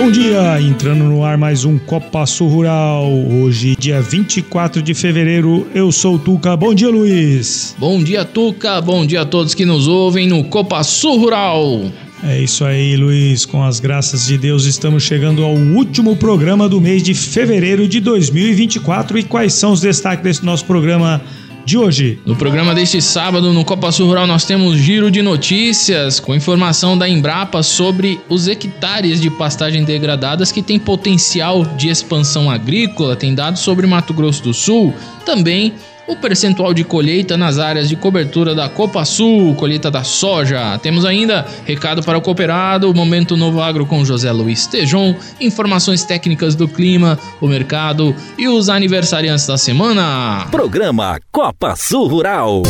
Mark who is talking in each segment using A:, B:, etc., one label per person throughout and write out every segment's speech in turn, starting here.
A: Bom dia, entrando no ar mais um Copa Sul Rural. Hoje, dia 24 de fevereiro, eu sou o Tuca. Bom dia, Luiz.
B: Bom dia, Tuca. Bom dia a todos que nos ouvem no Copa Sul Rural.
A: É isso aí, Luiz. Com as graças de Deus, estamos chegando ao último programa do mês de fevereiro de 2024. E quais são os destaques desse nosso programa? De hoje.
B: No programa deste sábado, no Copa Sul Rural, nós temos giro de notícias com informação da Embrapa sobre os hectares de pastagem degradadas que tem potencial de expansão agrícola, tem dados sobre Mato Grosso do Sul, também o percentual de colheita nas áreas de cobertura da Copa Sul, colheita da soja. Temos ainda recado para o cooperado, Momento Novo Agro com José Luiz Tejon, informações técnicas do clima, o mercado e os aniversariantes da semana.
C: Programa Copa Sul Rural.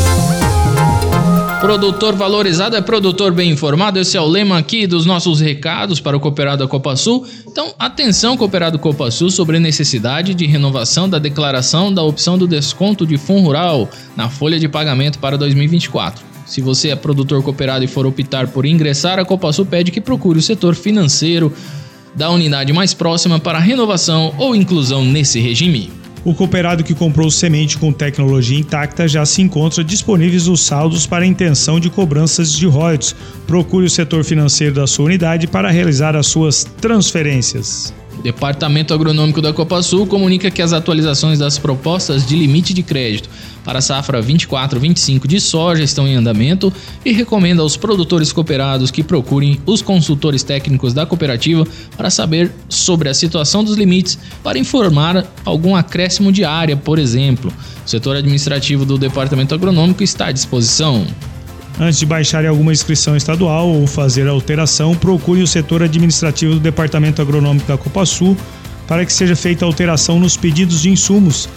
B: Produtor valorizado é produtor bem informado. Esse é o lema aqui dos nossos recados para o Cooperado da Copa Sul. Então, atenção, Cooperado Copa Sul, sobre a necessidade de renovação da declaração da opção do desconto de fundo rural na folha de pagamento para 2024. Se você é produtor cooperado e for optar por ingressar, a Copa Sul pede que procure o setor financeiro da unidade mais próxima para renovação ou inclusão nesse regime.
A: O cooperado que comprou semente com tecnologia intacta já se encontra disponíveis os saldos para intenção de cobranças de royalties. Procure o setor financeiro da sua unidade para realizar as suas transferências.
B: Departamento Agronômico da Copa Sul comunica que as atualizações das propostas de limite de crédito para a safra 24-25 de soja estão em andamento e recomenda aos produtores cooperados que procurem os consultores técnicos da cooperativa para saber sobre a situação dos limites para informar algum acréscimo de área, por exemplo. O setor administrativo do Departamento Agronômico está à disposição.
A: Antes de baixar alguma inscrição estadual ou fazer alteração, procure o setor administrativo do Departamento Agronômico da Copa Sul para que seja feita alteração nos pedidos de insumos.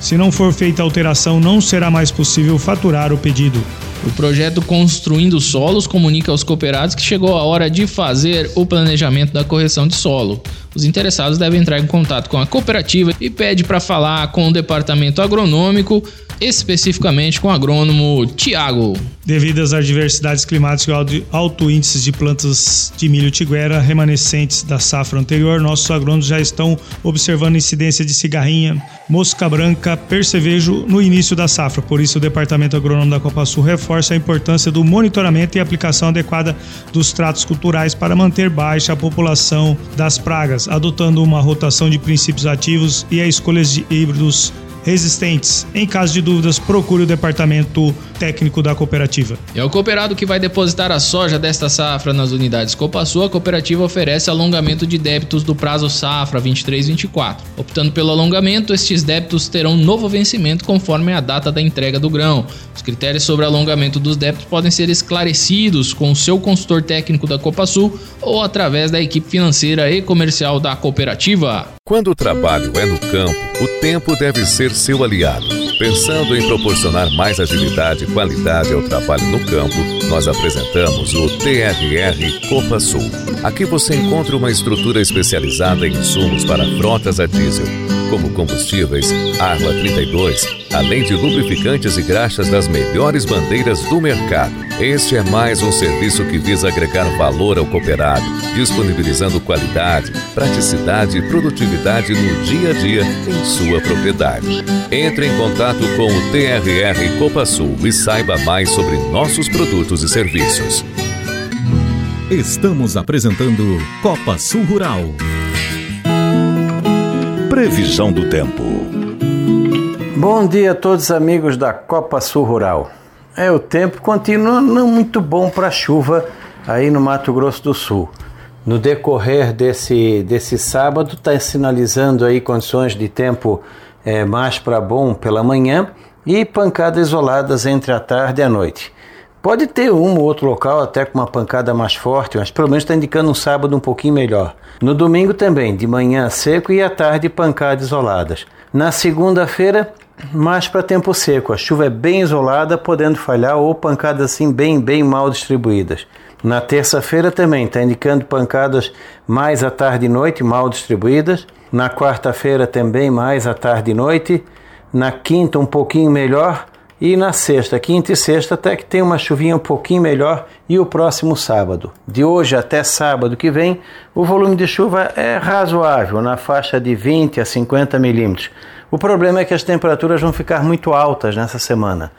A: Se não for feita alteração, não será mais possível faturar o pedido.
B: O projeto Construindo Solos comunica aos cooperados que chegou a hora de fazer o planejamento da correção de solo. Os interessados devem entrar em contato com a cooperativa e pede para falar com o departamento agronômico especificamente com o agrônomo Tiago.
A: Devido às adversidades climáticas e alto índice de plantas de milho tiguera remanescentes da safra anterior, nossos agrônomos já estão observando incidência de cigarrinha, mosca branca, percevejo no início da safra. Por isso, o Departamento Agronômico da Copa Sul reforça a importância do monitoramento e aplicação adequada dos tratos culturais para manter baixa a população das pragas, adotando uma rotação de princípios ativos e a escolha de híbridos resistentes. Em caso de dúvidas, procure o departamento técnico da cooperativa.
B: É o cooperado que vai depositar a soja desta safra nas unidades Copasul, a cooperativa oferece alongamento de débitos do prazo safra 23-24. Optando pelo alongamento, estes débitos terão novo vencimento conforme a data da entrega do grão. Os critérios sobre alongamento dos débitos podem ser esclarecidos com o seu consultor técnico da Copasul ou através da equipe financeira e comercial da cooperativa.
C: Quando o trabalho é no campo, o tempo deve ser seu aliado. Pensando em proporcionar mais agilidade e qualidade ao trabalho no campo, nós apresentamos o TRR Copa Sul. Aqui você encontra uma estrutura especializada em insumos para frotas a diesel como combustíveis, Arla 32, além de lubrificantes e graxas das melhores bandeiras do mercado. Este é mais um serviço que visa agregar valor ao cooperado, disponibilizando qualidade, praticidade e produtividade no dia a dia em sua propriedade. Entre em contato com o TRR Copa Sul e saiba mais sobre nossos produtos e serviços. Estamos apresentando Copa Sul Rural. Previsão do tempo.
D: Bom dia a todos amigos da Copa Sul Rural. É, o tempo continua não muito bom para chuva aí no Mato Grosso do Sul. No decorrer desse, desse sábado está sinalizando aí condições de tempo é, mais para bom pela manhã e pancadas isoladas entre a tarde e a noite. Pode ter um ou outro local até com uma pancada mais forte, mas pelo menos está indicando um sábado um pouquinho melhor. No domingo também, de manhã seco e à tarde pancadas isoladas. Na segunda-feira, mais para tempo seco. A chuva é bem isolada, podendo falhar ou pancadas assim bem, bem mal distribuídas. Na terça-feira também está indicando pancadas mais à tarde e noite, mal distribuídas. Na quarta-feira também mais à tarde e noite. Na quinta um pouquinho melhor. E na sexta, quinta e sexta até que tem uma chuvinha um pouquinho melhor e o próximo sábado. De hoje até sábado que vem, o volume de chuva é razoável, na faixa de 20 a 50 milímetros. O problema é que as temperaturas vão ficar muito altas nessa semana.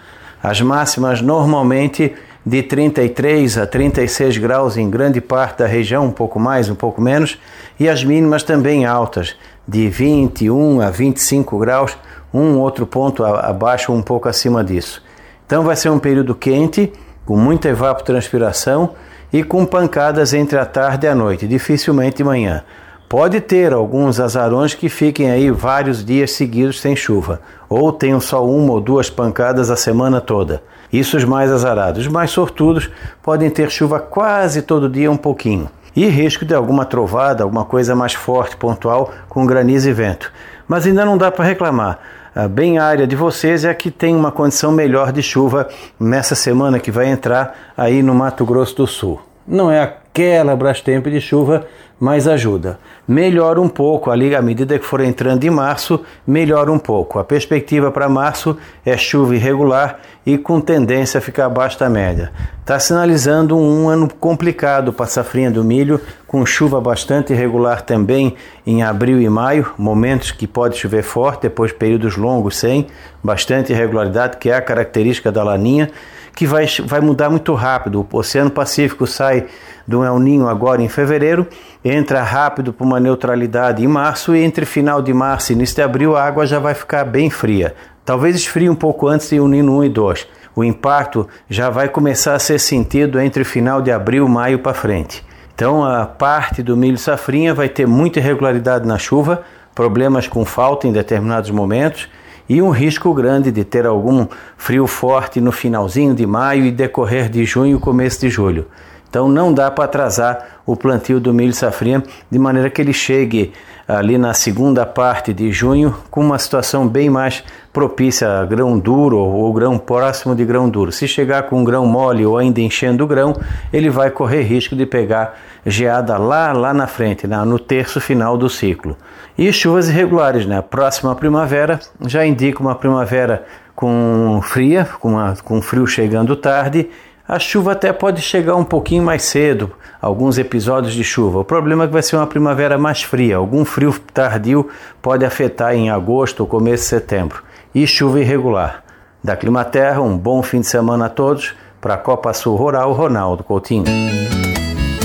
D: As máximas normalmente de 33 a 36 graus em grande parte da região, um pouco mais, um pouco menos, e as mínimas também altas, de 21 a 25 graus um outro ponto abaixo, um pouco acima disso. Então vai ser um período quente, com muita evapotranspiração e com pancadas entre a tarde e a noite, dificilmente manhã. Pode ter alguns azarões que fiquem aí vários dias seguidos sem chuva, ou tenham só uma ou duas pancadas a semana toda. Isso os mais azarados. Os mais sortudos podem ter chuva quase todo dia um pouquinho. E risco de alguma trovada, alguma coisa mais forte, pontual, com granizo e vento. Mas ainda não dá para reclamar bem a área de vocês é que tem uma condição melhor de chuva nessa semana que vai entrar aí no Mato Grosso do Sul. Não é aquela Brastemp de chuva, mas ajuda. Melhora um pouco ali à medida que for entrando em março, melhora um pouco. A perspectiva para março é chuva irregular e com tendência a ficar abaixo da média. Está sinalizando um ano complicado para a safrinha do milho, com chuva bastante irregular também em abril e maio, momentos que pode chover forte, depois períodos longos sem, bastante irregularidade, que é a característica da laninha que vai, vai mudar muito rápido. O Oceano Pacífico sai do El Ninho agora em fevereiro, entra rápido para uma neutralidade em março e entre final de março e início de abril a água já vai ficar bem fria. Talvez esfrie um pouco antes de El Nino 1 e 2. O impacto já vai começar a ser sentido entre final de abril e maio para frente. Então a parte do milho safrinha vai ter muita irregularidade na chuva, problemas com falta em determinados momentos e um risco grande de ter algum frio forte no finalzinho de maio e decorrer de junho começo de julho. Então não dá para atrasar o plantio do milho safrinha de maneira que ele chegue ali na segunda parte de junho com uma situação bem mais propícia a grão duro ou grão próximo de grão duro. Se chegar com grão mole ou ainda enchendo o grão, ele vai correr risco de pegar geada lá lá na frente, né, no terço final do ciclo. E chuvas irregulares, né? Próxima primavera já indica uma primavera com fria, com, uma, com frio chegando tarde. A chuva até pode chegar um pouquinho mais cedo, alguns episódios de chuva. O problema é que vai ser uma primavera mais fria. Algum frio tardio pode afetar em agosto ou começo de setembro. E chuva irregular. Da Climaterra, um bom fim de semana a todos. Para a Copa Sul Rural, Ronaldo Coutinho.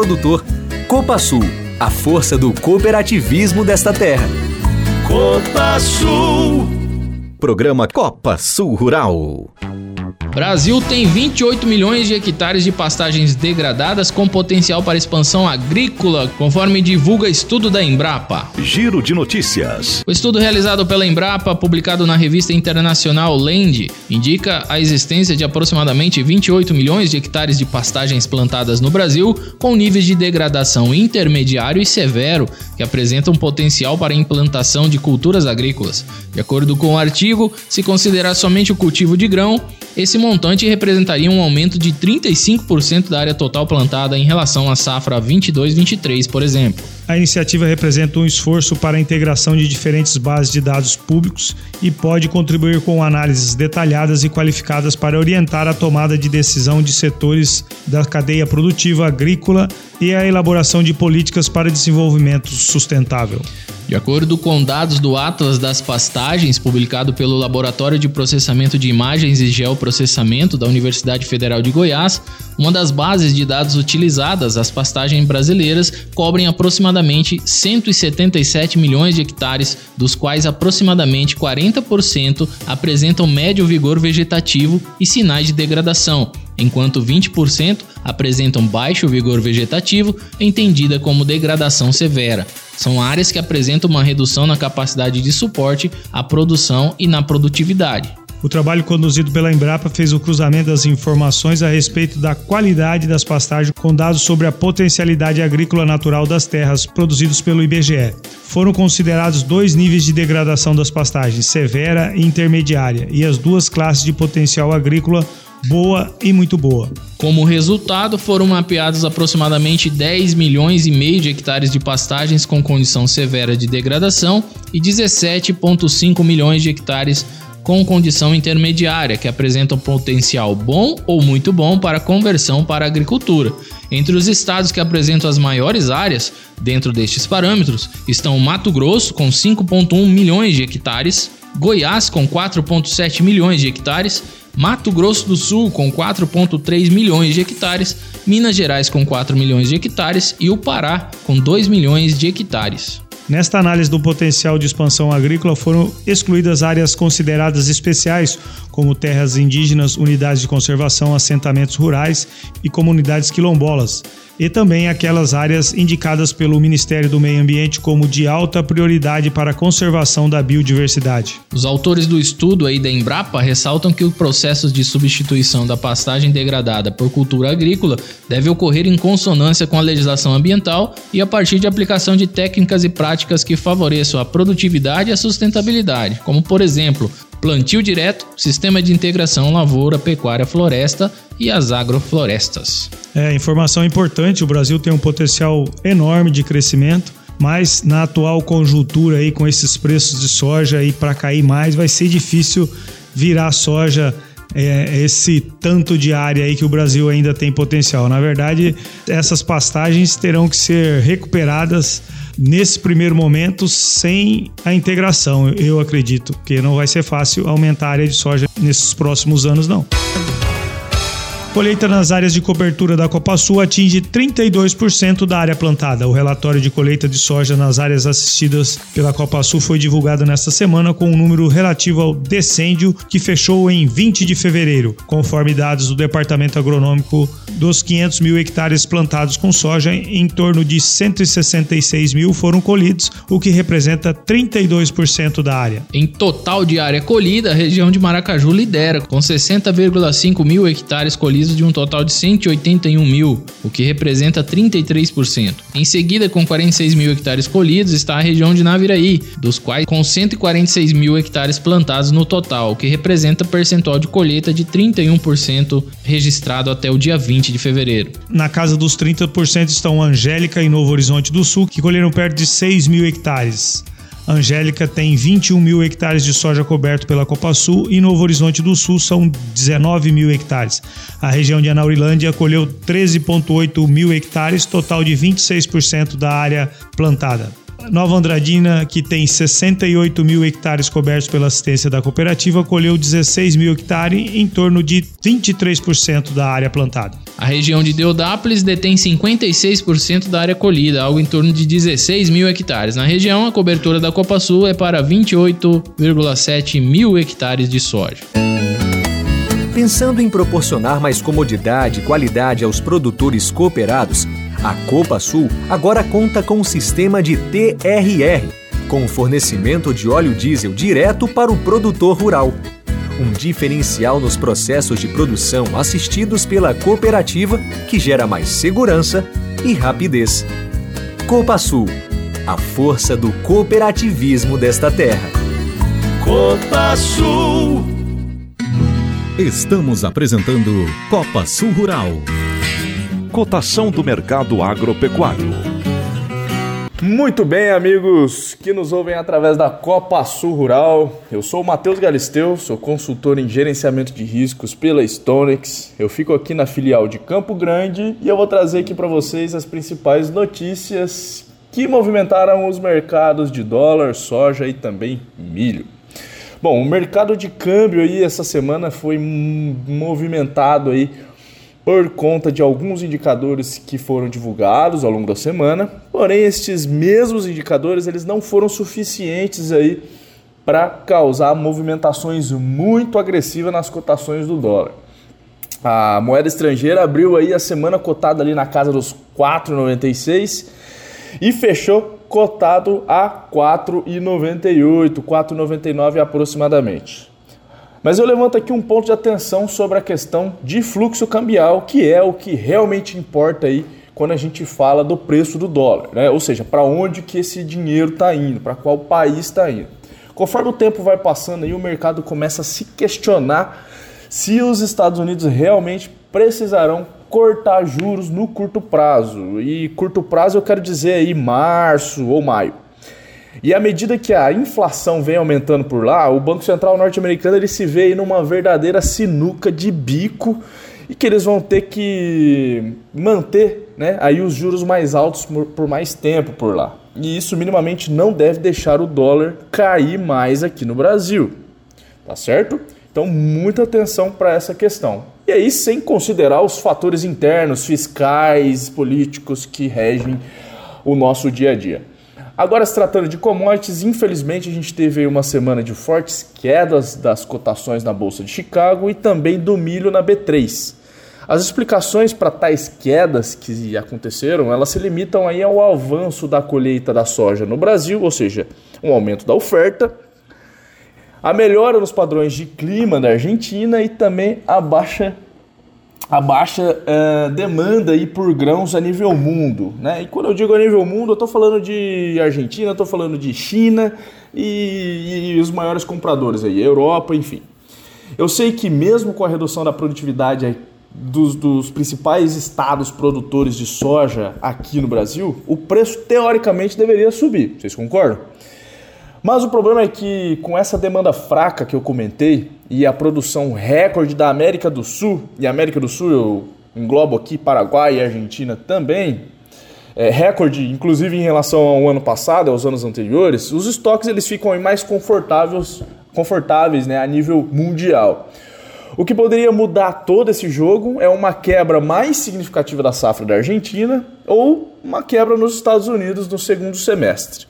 E: produtor. Copa Sul, a força do cooperativismo desta terra.
F: Copa Sul.
E: Programa Copa Sul Rural.
B: Brasil tem 28 milhões de hectares de pastagens degradadas com potencial para expansão agrícola, conforme divulga estudo da Embrapa.
F: Giro de notícias.
B: O estudo realizado pela Embrapa, publicado na revista internacional Land, indica a existência de aproximadamente 28 milhões de hectares de pastagens plantadas no Brasil, com níveis de degradação intermediário e severo, que apresentam potencial para implantação de culturas agrícolas. De acordo com o artigo, se considerar somente o cultivo de grão, esse montante representaria um aumento de 35% da área total plantada em relação à safra 22-23, por exemplo.
A: A iniciativa representa um esforço para a integração de diferentes bases de dados públicos e pode contribuir com análises detalhadas e qualificadas para orientar a tomada de decisão de setores da cadeia produtiva agrícola e a elaboração de políticas para desenvolvimento sustentável.
B: De acordo com dados do Atlas das Pastagens, publicado pelo Laboratório de Processamento de Imagens e Geoprocessamento da Universidade Federal de Goiás, uma das bases de dados utilizadas, as pastagens brasileiras, cobrem aproximadamente 177 milhões de hectares, dos quais aproximadamente 40% apresentam médio vigor vegetativo e sinais de degradação, enquanto 20% apresentam baixo vigor vegetativo, entendida como degradação severa. São áreas que apresentam uma redução na capacidade de suporte à produção e na produtividade.
A: O trabalho conduzido pela Embrapa fez o cruzamento das informações a respeito da qualidade das pastagens com dados sobre a potencialidade agrícola natural das terras produzidos pelo IBGE. Foram considerados dois níveis de degradação das pastagens, severa e intermediária, e as duas classes de potencial agrícola boa e muito boa.
B: Como resultado, foram mapeados aproximadamente 10 milhões e meio de hectares de pastagens com condição severa de degradação e 17,5 milhões de hectares com condição intermediária, que apresentam potencial bom ou muito bom para conversão para a agricultura. Entre os estados que apresentam as maiores áreas dentro destes parâmetros estão Mato Grosso, com 5,1 milhões de hectares, Goiás, com 4,7 milhões de hectares Mato Grosso do Sul com 4,3 milhões de hectares, Minas Gerais com 4 milhões de hectares e o Pará com 2 milhões de hectares.
A: Nesta análise do potencial de expansão agrícola foram excluídas áreas consideradas especiais, como terras indígenas, unidades de conservação, assentamentos rurais e comunidades quilombolas, e também aquelas áreas indicadas pelo Ministério do Meio Ambiente como de alta prioridade para a conservação da biodiversidade.
B: Os autores do estudo aí da Embrapa ressaltam que o processo de substituição da pastagem degradada por cultura agrícola deve ocorrer em consonância com a legislação ambiental e a partir de aplicação de técnicas e práticas que favoreçam a produtividade e a sustentabilidade, como por exemplo, plantio direto, sistema de integração lavoura, pecuária, floresta e as agroflorestas.
A: É, informação importante, o Brasil tem um potencial enorme de crescimento, mas na atual conjuntura aí com esses preços de soja aí para cair mais, vai ser difícil virar soja é, esse tanto de área aí que o Brasil ainda tem potencial. Na verdade, essas pastagens terão que ser recuperadas nesse primeiro momento sem a integração, eu acredito, porque não vai ser fácil aumentar a área de soja nesses próximos anos, não. Colheita nas áreas de cobertura da Copa Sul atinge 32% da área plantada. O relatório de colheita de soja nas áreas assistidas pela Copa Sul foi divulgado nesta semana com um número relativo ao decêndio que fechou em 20 de fevereiro, conforme dados do Departamento Agronômico dos 500 mil hectares plantados com soja, em torno de 166 mil foram colhidos, o que representa 32% da área.
B: Em total de área colhida, a região de Maracaju lidera, com 60,5 mil hectares colhidos de um total de 181 mil, o que representa 33%. Em seguida, com 46 mil hectares colhidos, está a região de Naviraí, dos quais com 146 mil hectares plantados no total, o que representa percentual de colheita de 31% registrado até o dia 20 de fevereiro.
A: Na casa dos 30% estão Angélica e Novo Horizonte do Sul, que colheram perto de 6 mil hectares. Angélica tem 21 mil hectares de soja coberto pela Copa Sul e Novo Horizonte do Sul são 19 mil hectares. A região de Anaurilândia colheu 13,8 mil hectares, total de 26% da área plantada. Nova Andradina, que tem 68 mil hectares cobertos pela assistência da cooperativa, colheu 16 mil hectares, em torno de 23% da área plantada.
B: A região de Deodápolis detém 56% da área colhida, algo em torno de 16 mil hectares. Na região, a cobertura da Copa Sul é para 28,7 mil hectares de soja.
E: Pensando em proporcionar mais comodidade e qualidade aos produtores cooperados, a Copa Sul agora conta com um sistema de TRR, com fornecimento de óleo diesel direto para o produtor rural. Um diferencial nos processos de produção assistidos pela cooperativa que gera mais segurança e rapidez. Copa Sul, a força do cooperativismo desta terra.
F: Copa Sul.
C: Estamos apresentando Copa Sul Rural
F: cotação do mercado agropecuário.
G: Muito bem, amigos que nos ouvem através da Copa Sul Rural. Eu sou o Matheus Galisteu, sou consultor em gerenciamento de riscos pela Stonex. Eu fico aqui na filial de Campo Grande e eu vou trazer aqui para vocês as principais notícias que movimentaram os mercados de dólar, soja e também milho. Bom, o mercado de câmbio aí essa semana foi movimentado aí por conta de alguns indicadores que foram divulgados ao longo da semana. Porém, estes mesmos indicadores eles não foram suficientes aí para causar movimentações muito agressivas nas cotações do dólar. A moeda estrangeira abriu aí a semana cotada ali na casa dos 4,96 e fechou cotado a 4,98, 4,99 aproximadamente. Mas eu levanto aqui um ponto de atenção sobre a questão de fluxo cambial, que é o que realmente importa aí quando a gente fala do preço do dólar, né? Ou seja, para onde que esse dinheiro está indo, para qual país está indo. Conforme o tempo vai passando aí, o mercado começa a se questionar se os Estados Unidos realmente precisarão cortar juros no curto prazo. E curto prazo eu quero dizer aí março ou maio. E à medida que a inflação vem aumentando por lá, o Banco Central norte-americano ele se vê aí numa verdadeira sinuca de bico e que eles vão ter que manter né, aí os juros mais altos por, mais tempo por lá. E isso minimamente não deve deixar o dólar cair mais aqui no Brasil. Tá certo? Então, muita atenção para essa questão. E aí, sem considerar os fatores internos, fiscais, políticos que regem o nosso dia a dia. Agora, se tratando de commodities, infelizmente a gente teve uma semana de fortes quedas das cotações na Bolsa de Chicago e também do milho na B3. As explicações para tais quedas que aconteceram, elas se limitam aí ao avanço da colheita da soja no Brasil, ou seja, um aumento da oferta, a melhora nos padrões de clima da Argentina e também a baixa a baixa uh, demanda aí por grãos a nível mundo. Né? E quando eu digo a nível mundo, eu estou falando de Argentina, estou falando de China e, e, os maiores compradores aí, Europa, enfim. Eu sei que mesmo com a redução da produtividade dos, dos principais estados produtores de soja aqui no Brasil, o preço teoricamente deveria subir. Vocês concordam? Mas o problema é que com essa demanda fraca que eu comentei e a produção recorde da América do Sul, e América do Sul eu englobo aqui Paraguai e Argentina também, é, recorde inclusive em relação ao ano passado, aos anos anteriores, os estoques eles ficam mais confortáveis, confortáveis né, a nível mundial. O que poderia mudar todo esse jogo é uma quebra mais significativa da safra da Argentina ou uma quebra nos Estados Unidos no segundo semestre.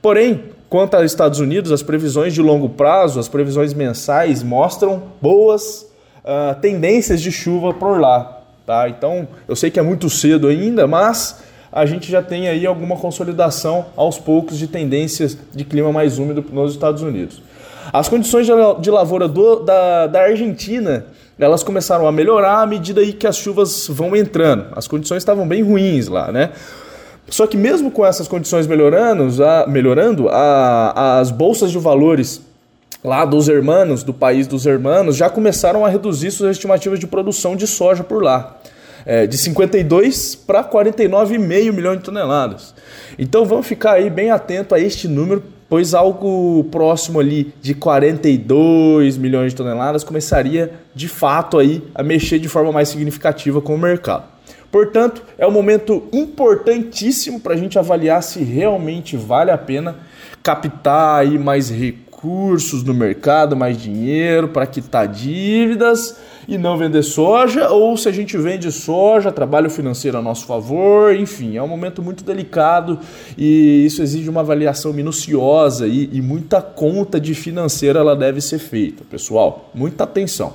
G: Porém, Quanto aos Estados Unidos, as previsões de longo prazo, as previsões mensais mostram boas uh, tendências de chuva por lá. Tá? Então, eu sei que é muito cedo ainda, mas a gente já tem aí alguma consolidação aos poucos de tendências de clima mais úmido nos Estados Unidos. As condições de lavoura do, da, da Argentina elas começaram a melhorar à medida aí que as chuvas vão entrando. As condições estavam bem ruins lá, né? Só que mesmo com essas condições melhorando, a, melhorando a, as bolsas de valores lá dos hermanos, do país dos hermanos, já começaram a reduzir suas estimativas de produção de soja por lá. É, de 52 para 49,5 milhões de toneladas. Então vamos ficar aí bem atento a este número, pois algo próximo ali de 42 milhões de toneladas começaria de fato aí a mexer de forma mais significativa com o mercado. Portanto, é um momento importantíssimo para a gente avaliar se realmente vale a pena captar aí mais recursos no mercado, mais dinheiro para quitar dívidas e não vender soja, ou se a gente vende soja, trabalho financeiro a nosso favor, enfim, é um momento muito delicado e isso exige uma avaliação minuciosa e, e muita conta de financeira ela deve ser feita, pessoal. Muita atenção,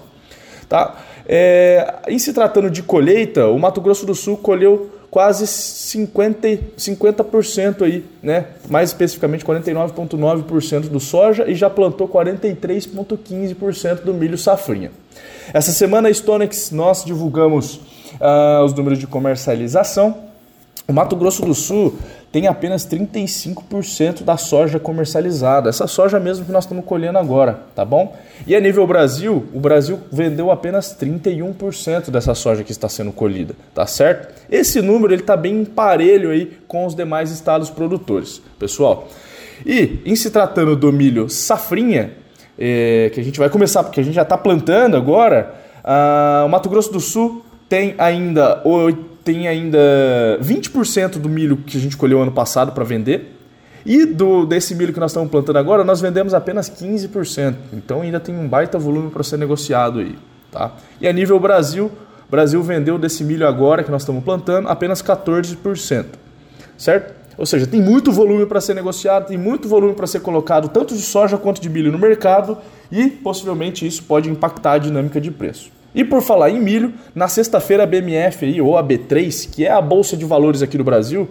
G: tá? É, em se tratando de colheita, o Mato Grosso do Sul colheu quase 50%, 50% aí, né? mais especificamente 49,9% do soja e já plantou 43,15% do milho safrinha. Essa semana a Stonex nós divulgamos uh, os números de comercialização. O Mato Grosso do Sul tem apenas 35% da soja comercializada. Essa soja mesmo que nós estamos colhendo agora, tá bom? E a nível Brasil, o Brasil vendeu apenas 31% dessa soja que está sendo colhida, tá certo? Esse número ele está bem parelho aí com os demais estados produtores, pessoal. E em se tratando do milho safrinha, é, que a gente vai começar porque a gente já está plantando agora, ah, o Mato Grosso do Sul tem ainda tem ainda 20% do milho que a gente colheu ano passado para vender. E do, desse milho que nós estamos plantando agora, nós vendemos apenas 15%. Então ainda tem um baita volume para ser negociado aí. Tá? E a nível Brasil, Brasil vendeu desse milho agora que nós estamos plantando apenas 14%. Certo? Ou seja, tem muito volume para ser negociado, tem muito volume para ser colocado, tanto de soja quanto de milho no mercado, e possivelmente isso pode impactar a dinâmica de preço. E por falar em milho, na sexta-feira a BMF ou a B3, que é a bolsa de valores aqui do Brasil,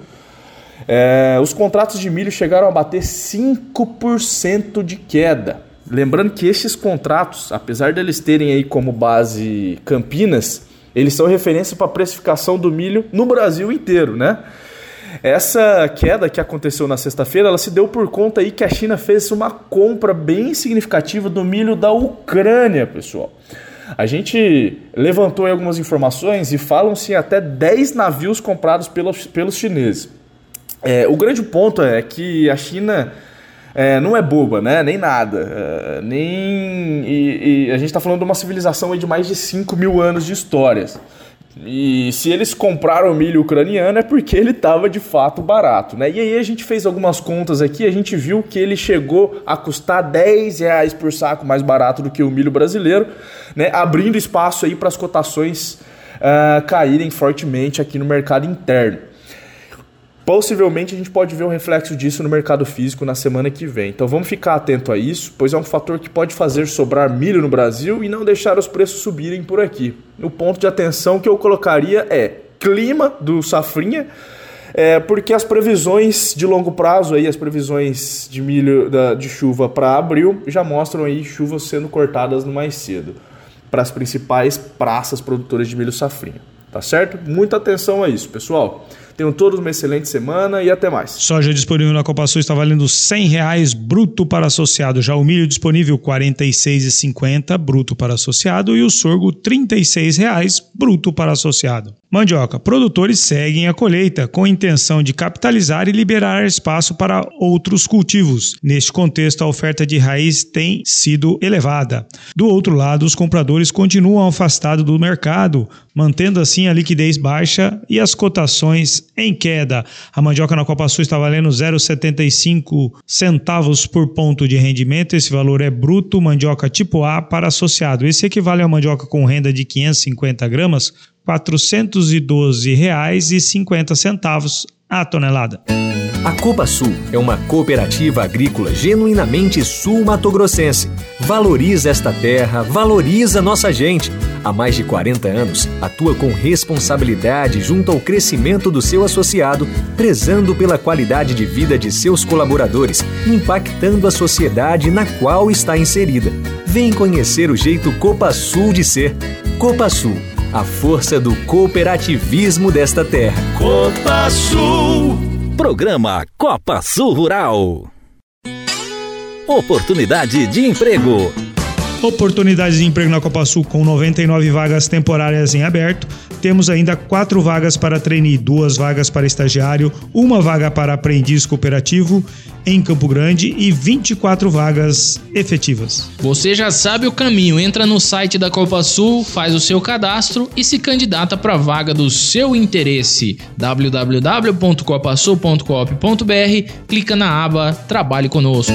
G: é, os contratos de milho chegaram a bater 5% de queda. Lembrando que esses contratos, apesar deles terem aí como base Campinas, eles são referência para a precificação do milho no Brasil inteiro, né? Essa queda que aconteceu na sexta-feira, ela se deu por conta aí que a China fez uma compra bem significativa do milho da Ucrânia, pessoal. A gente levantou algumas informações e falam-se até 10 navios comprados pelos, pelos chineses. É, o grande ponto é que a China é, não é boba, né? Nem nada. É, nem. E, e a gente está falando de uma civilização de mais de 5 mil anos de histórias. E se eles compraram milho ucraniano é porque ele estava de fato barato, né? E aí a gente fez algumas contas aqui, a gente viu que ele chegou a custar 10 reais por saco mais barato do que o milho brasileiro, né? Abrindo espaço aí para as cotações uh, caírem fortemente aqui no mercado interno. Possivelmente a gente pode ver um reflexo disso no mercado físico na semana que vem. Então vamos ficar atento a isso, pois é um fator que pode fazer sobrar milho no Brasil e não deixar os preços subirem por aqui. O ponto de atenção que eu colocaria é clima do safrinha, é, porque as previsões de longo prazo aí, as previsões de milho da, de chuva para abril já mostram aí chuvas sendo cortadas no mais cedo para as principais praças produtoras de milho safrinha, tá certo? Muita atenção a isso, pessoal. Tenham todos uma excelente semana e até mais.
A: Soja disponível na Copa Sul está valendo 100 reais bruto para associado. Já o milho disponível R$ 46,50 bruto para associado e o sorgo 36 reais bruto para associado. Mandioca. Produtores seguem a colheita com intenção de capitalizar e liberar espaço para outros cultivos. Neste contexto, a oferta de raiz tem sido elevada. Do outro lado, os compradores continuam afastados do mercado, mantendo assim a liquidez baixa e as cotações em queda. A mandioca na Copa Sul está valendo 0,75 centavos por ponto de rendimento. Esse valor é bruto, mandioca tipo A para associado. Esse equivale a mandioca com renda de 550 gramas R$ 412,50 a tonelada.
E: A Copa Sul é uma cooperativa agrícola genuinamente sul-matogrossense. Valoriza esta terra, valoriza nossa gente. Há mais de 40 anos, atua com responsabilidade junto ao crescimento do seu associado, prezando pela qualidade de vida de seus colaboradores, impactando a sociedade na qual está inserida. Vem conhecer o jeito Copa Sul de ser. Copa Sul a força do cooperativismo desta terra.
F: Copa Sul.
H: Programa Copa Sul Rural. Oportunidade de emprego.
A: Oportunidades de emprego na Copa Sul com 99 vagas temporárias em aberto. Temos ainda quatro vagas para trainee, duas vagas para estagiário, uma vaga para aprendiz cooperativo em Campo Grande e 24 vagas efetivas.
B: Você já sabe o caminho, entra no site da Copa Sul, faz o seu cadastro e se candidata para a vaga do seu interesse. www.copasul.coop.br, clica na aba Trabalhe conosco.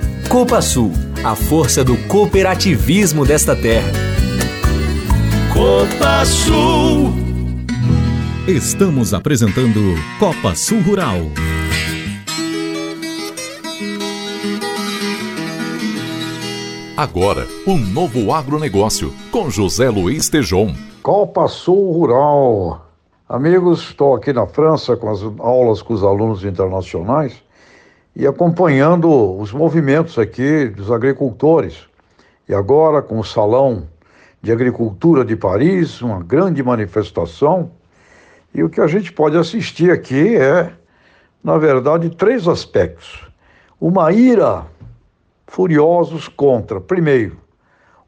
E: Copa Sul, a força do cooperativismo desta terra.
F: Copa Sul.
H: Estamos apresentando Copa Sul Rural.
C: Agora, um novo agronegócio com José Luiz Tejon.
I: Copa Sul Rural. Amigos, estou aqui na França com as aulas com os alunos internacionais e acompanhando os movimentos aqui dos agricultores. E agora com o Salão de Agricultura de Paris, uma grande manifestação. E o que a gente pode assistir aqui é, na verdade, três aspectos. Uma ira furiosos contra, primeiro,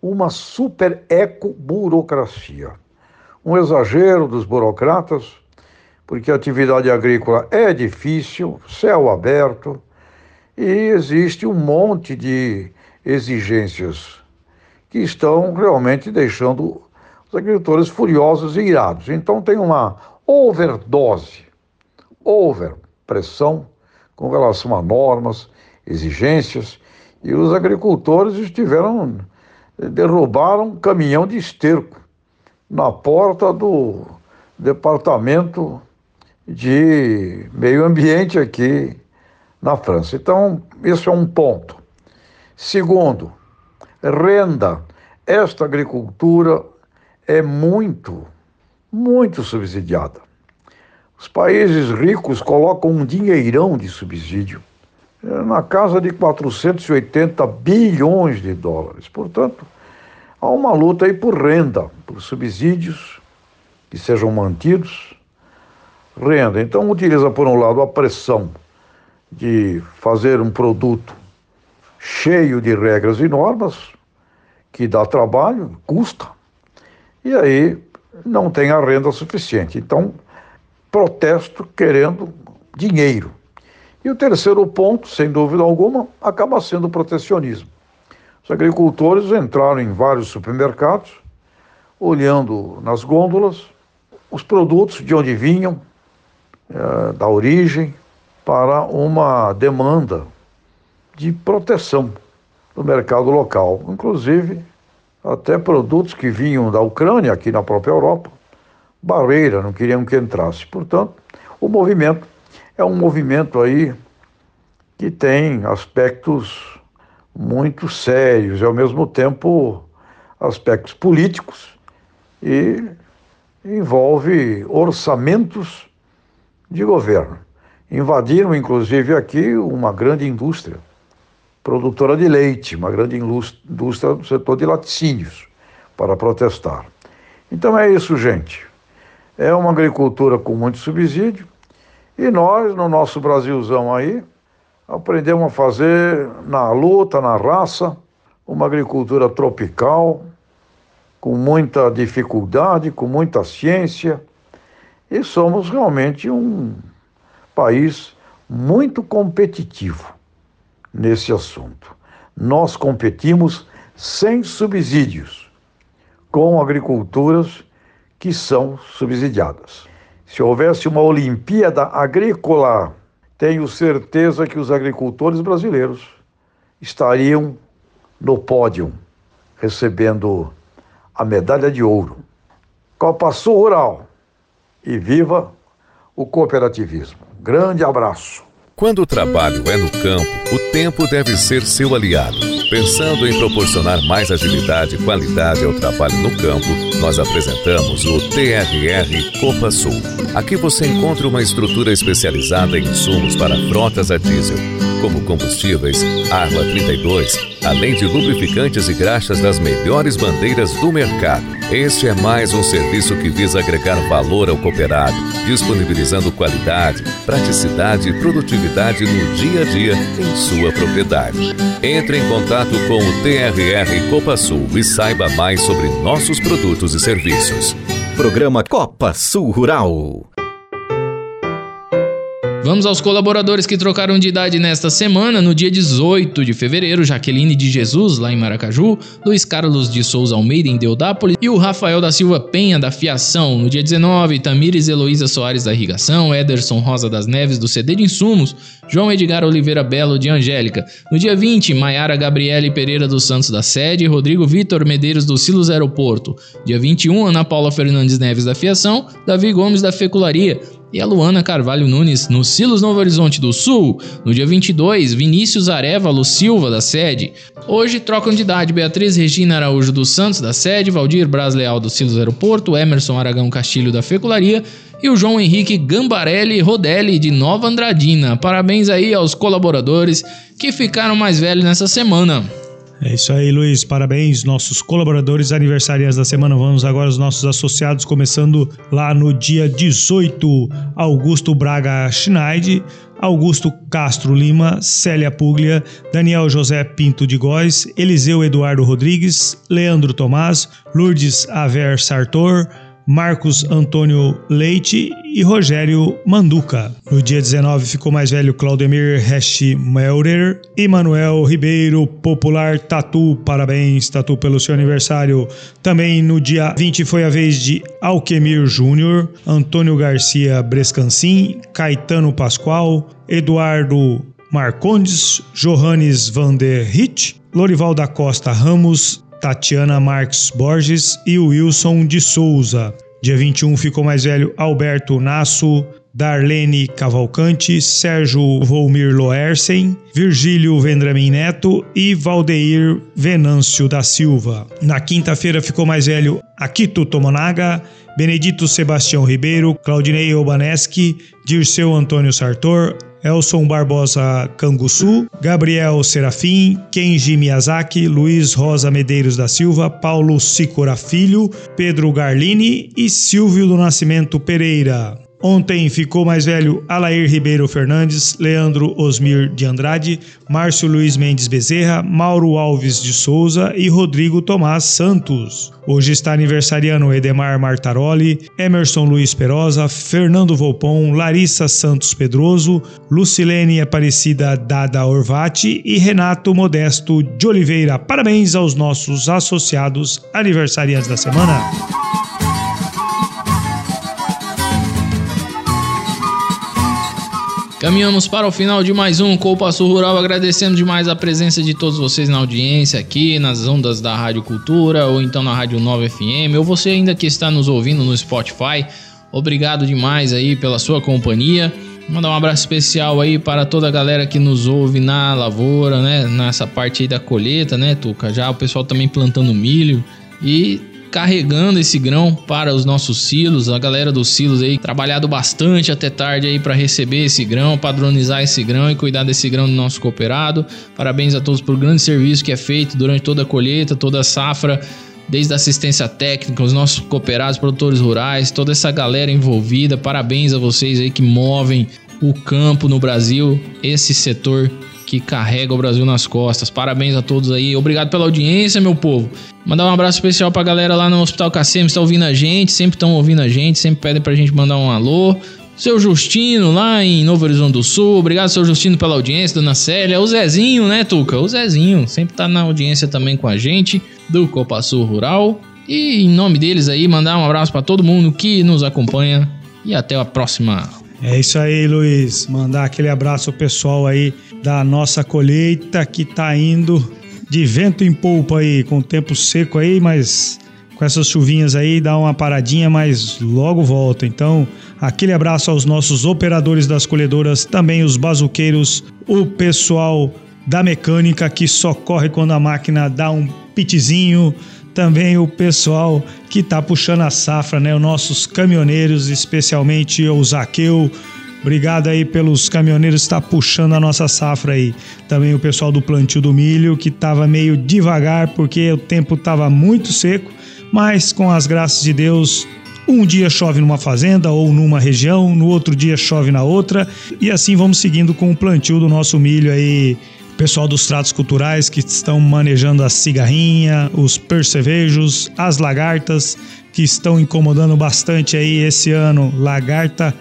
I: uma super eco-burocracia. Um exagero dos burocratas, porque a atividade agrícola é difícil, céu aberto, e existe um monte de exigências que estão realmente deixando os agricultores furiosos e irados. Então tem uma overdose, over pressão com relação a normas, exigências, e os agricultores estiveram derrubaram um caminhão de esterco na porta do departamento de meio ambiente aqui na França. Então, isso é um ponto. Segundo, renda. Esta agricultura é muito, muito subsidiada. Os países ricos colocam um dinheirão de subsídio é, na casa de 480 bilhões de dólares. Portanto, há uma luta aí por renda, por subsídios que sejam mantidos. Renda. Então, utiliza, por um lado, a pressão de fazer um produto cheio de regras e normas, que dá trabalho, custa, e aí não tem a renda suficiente. Então, protesto querendo dinheiro. E o terceiro ponto, sem dúvida alguma, acaba sendo o protecionismo. Os agricultores entraram em vários supermercados, olhando nas gôndolas os produtos de onde vinham, eh, da origem, para uma demanda de proteção do mercado local, inclusive até produtos que vinham da Ucrânia, aqui na própria Europa, barreira, não queriam que entrasse. Portanto, o movimento é um movimento aí que tem aspectos muito sérios e, ao mesmo tempo, aspectos políticos e envolve orçamentos de governo. Invadiram, inclusive, aqui uma grande indústria produtora de leite, uma grande indústria do setor de laticínios, para protestar. Então é isso, gente. É uma agricultura com muito subsídio e nós, no nosso Brasilzão aí, aprendemos a fazer na luta, na raça, uma agricultura tropical, com muita dificuldade, com muita ciência, e somos realmente um país muito competitivo nesse assunto. Nós competimos sem subsídios com agriculturas que são subsidiadas. Se houvesse uma Olimpíada Agrícola, tenho certeza que os agricultores brasileiros estariam no pódio, recebendo a medalha de ouro. Copa Sul Rural e viva o cooperativismo. Grande abraço.
C: Quando o trabalho é no campo, o tempo deve ser seu aliado. Pensando em proporcionar mais agilidade e qualidade ao trabalho no campo, nós apresentamos o TRR Copa Sul. Aqui você encontra uma estrutura especializada em insumos para frotas a diesel como combustíveis, Arma 32, além de lubrificantes e graxas das melhores bandeiras do mercado. Este é mais um serviço que visa agregar valor ao cooperado, disponibilizando qualidade, praticidade e produtividade no dia a dia em sua propriedade. Entre em contato com o TRR Copa Sul e saiba mais sobre nossos produtos e serviços.
H: Programa Copa Sul Rural.
B: Vamos aos colaboradores que trocaram de idade nesta semana. No dia 18 de fevereiro, Jaqueline de Jesus, lá em Maracaju, Luiz Carlos de Souza Almeida, em Deodápolis, e o Rafael da Silva Penha, da Fiação. No dia 19, Tamires Heloísa Soares, da Irrigação, Ederson Rosa das Neves, do CD de Insumos, João Edgar Oliveira Belo, de Angélica. No dia 20, Maiara Gabriele Pereira dos Santos, da Sede, Rodrigo Vitor Medeiros, do Silos Aeroporto. Dia 21, Ana Paula Fernandes Neves, da Fiação, Davi Gomes, da Fecularia e a Luana Carvalho Nunes no Silos Novo Horizonte do Sul. No dia 22, Vinícius Arevalo Silva, da sede. Hoje trocam de idade Beatriz Regina Araújo dos Santos, da sede, Valdir Bras Leal do Silos Aeroporto, Emerson Aragão Castilho da Fecularia e o João Henrique Gambarelli Rodelli de Nova Andradina. Parabéns aí aos colaboradores que ficaram mais velhos nessa semana.
A: É isso aí, Luiz. Parabéns, nossos colaboradores aniversariantes da semana. Vamos agora aos nossos associados, começando lá no dia 18, Augusto Braga Schneid, Augusto Castro Lima, Célia Puglia, Daniel José Pinto de Góes, Eliseu Eduardo Rodrigues, Leandro Tomás, Lourdes Aver Sartor, Marcos Antônio Leite e Rogério Manduca. No dia 19 ficou mais velho Claudemir Hesch Melder e Manuel Ribeiro Popular Tatu. Parabéns, Tatu, pelo seu aniversário. Também no dia 20 foi a vez de Alquemir Júnior, Antônio Garcia Brescancin, Caetano Pascoal, Eduardo Marcondes, Johannes van der Hitt, Lorival da Costa Ramos, Tatiana Marques Borges e Wilson de Souza. Dia 21 ficou mais velho Alberto Nasso, Darlene Cavalcante, Sérgio Volmir Loersen, Virgílio Vendramin Neto e Valdeir Venâncio da Silva. Na quinta-feira ficou mais velho Akito Tomonaga, Benedito Sebastião Ribeiro, Claudinei Obaneski, Dirceu Antônio Sartor, Elson Barbosa Canguçu, Gabriel Serafim, Kenji Miyazaki, Luiz Rosa Medeiros da Silva, Paulo Sicora Filho, Pedro Garlini e Silvio do Nascimento Pereira. Ontem ficou mais velho Alair Ribeiro Fernandes, Leandro Osmir de Andrade, Márcio Luiz Mendes Bezerra, Mauro Alves de Souza e Rodrigo Tomás Santos. Hoje está aniversariando Edemar Martaroli, Emerson Luiz Perosa, Fernando Volpon, Larissa Santos Pedroso, Lucilene Aparecida Dada Orvati e Renato Modesto de Oliveira. Parabéns aos nossos associados aniversariantes da semana.
B: Caminhamos para o final de mais um Copa Sul Rural, agradecendo demais a presença de todos vocês na audiência aqui, nas ondas da Rádio Cultura ou então na Rádio 9 FM, ou você ainda que está nos ouvindo no Spotify. Obrigado demais aí pela sua companhia. Mandar um abraço especial aí para toda a galera que nos ouve na lavoura, né? Nessa parte aí da colheita, né, Tuca? Já o pessoal também plantando milho e carregando esse grão para os nossos silos. A galera dos silos aí trabalhado bastante até tarde aí para receber esse grão, padronizar esse grão e cuidar desse grão do nosso cooperado. Parabéns a todos por grande serviço que é feito durante toda a colheita, toda a safra desde a assistência técnica, os nossos cooperados, produtores rurais, toda essa galera envolvida. Parabéns a vocês aí que movem o campo no Brasil, esse setor que carrega o Brasil nas costas. Parabéns a todos aí. Obrigado pela audiência, meu povo. Mandar um abraço especial pra galera lá no Hospital Cacema, está ouvindo a gente, sempre estão ouvindo a gente, sempre pedem pra gente mandar um alô. Seu Justino, lá em Novo Horizonte do Sul. Obrigado, seu Justino, pela audiência, dona Célia. O Zezinho, né, Tuca? O Zezinho, sempre tá na audiência também com a gente, do Copa Sul Rural. E em nome deles aí, mandar um abraço para todo mundo que nos acompanha. E até a próxima.
A: É isso aí, Luiz. Mandar aquele abraço ao pessoal aí da nossa colheita que tá indo de vento em polpa aí, com o tempo seco aí, mas com essas chuvinhas aí dá uma paradinha, mas logo volta. Então, aquele abraço aos nossos operadores das colhedoras, também os bazuqueiros, o pessoal da mecânica que só corre quando a máquina dá um pitizinho, também o pessoal que tá puxando a safra, né? Os nossos caminhoneiros, especialmente o Zaqueu, Obrigado aí pelos caminhoneiros que está puxando a nossa safra aí. Também o pessoal do plantio do milho que estava meio devagar porque o tempo estava muito seco, mas com as graças de Deus um dia chove numa fazenda ou numa região, no outro dia chove na outra, e assim vamos seguindo com o plantio do nosso milho aí. Pessoal dos tratos culturais que estão manejando a cigarrinha, os percevejos, as lagartas que estão incomodando bastante aí esse ano. Lagarta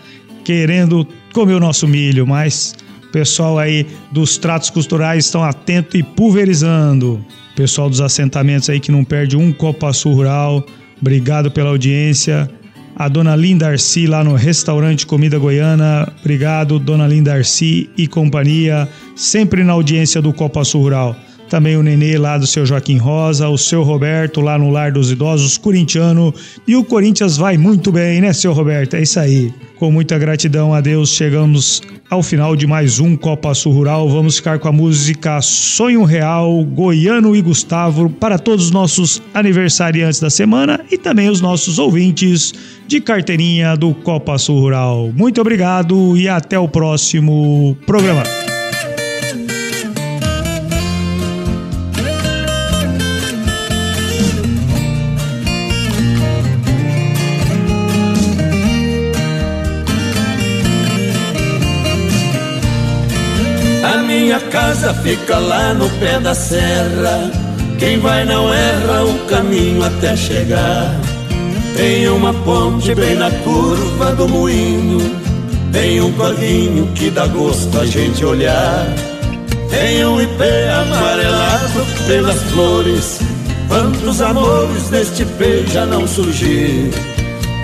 A: querendo comer o nosso milho, mas o pessoal aí dos tratos culturais estão atento e pulverizando. O pessoal dos assentamentos aí que não perde um Copa Sul Rural, obrigado pela audiência. A dona Linda Arci lá no restaurante Comida Goiana, obrigado, dona Linda Arci e companhia, sempre na audiência do Copa Sul Rural também o Nenê lá do seu Joaquim Rosa, o seu Roberto lá no Lar dos Idosos, corintiano. E o Corinthians vai muito bem, né, seu Roberto? É isso aí. Com muita gratidão a Deus, chegamos ao final de mais um Copa Sul Rural. Vamos ficar com a música Sonho Real, Goiano e Gustavo, para todos os nossos aniversariantes da semana e também os nossos ouvintes de carteirinha do Copa Sul Rural. Muito obrigado e até o próximo programa.
F: Casa fica lá no pé da serra. Quem vai não erra o caminho até chegar. Tem uma ponte bem na curva do moinho. Tem um corguinho que dá gosto a gente olhar. Tem um ipê amarelado pelas flores. Quantos amores deste pé já não surgiram?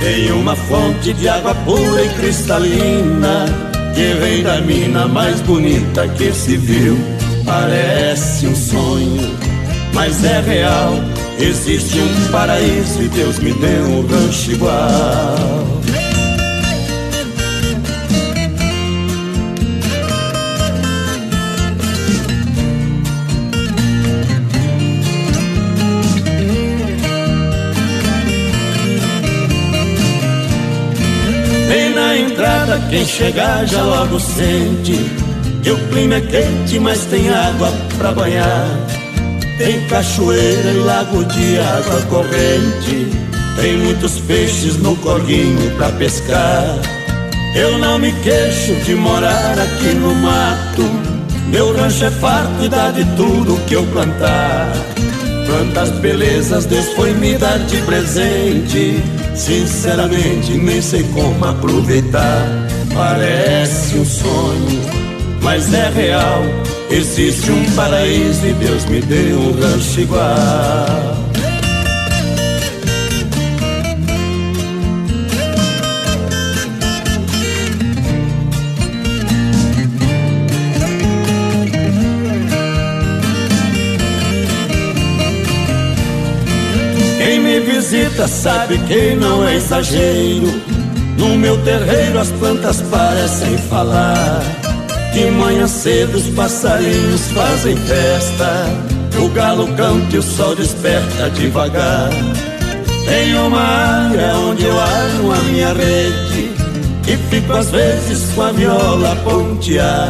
F: Tem uma fonte de água pura e cristalina que vem da mina mais bonita que se viu. Parece um sonho, mas é real. Existe um paraíso e Deus me deu um rancho igual. Quem chegar já logo sente que o clima é quente, mas tem água pra banhar. Tem cachoeira e lago de água corrente. Tem muitos peixes no corguinho pra pescar. Eu não me queixo de morar aqui no mato. Meu rancho é farto e dá de tudo que eu plantar. Quantas belezas Deus foi me dar de presente. Sinceramente, nem sei como aproveitar. Parece um sonho, mas é real. Existe um paraíso e Deus me deu um rancho igual. visita sabe que não é exagero. No meu terreiro as plantas parecem falar. De manhã cedo os passarinhos fazem festa. O galo canta e o sol desperta devagar. Tem uma área onde eu armo a minha rede. E fico às vezes com a viola a pontear.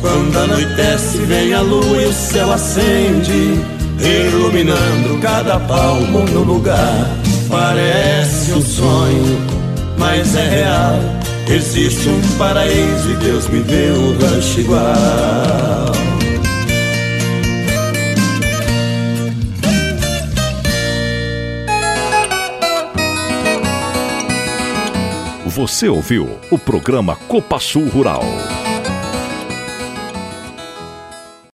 F: Quando anoitece, vem a lua e o céu acende iluminando cada palmo no lugar. Parece um sonho, mas é real. Existe um paraíso e Deus me deu um rancho igual.
H: Você ouviu o programa Copa Sul Rural.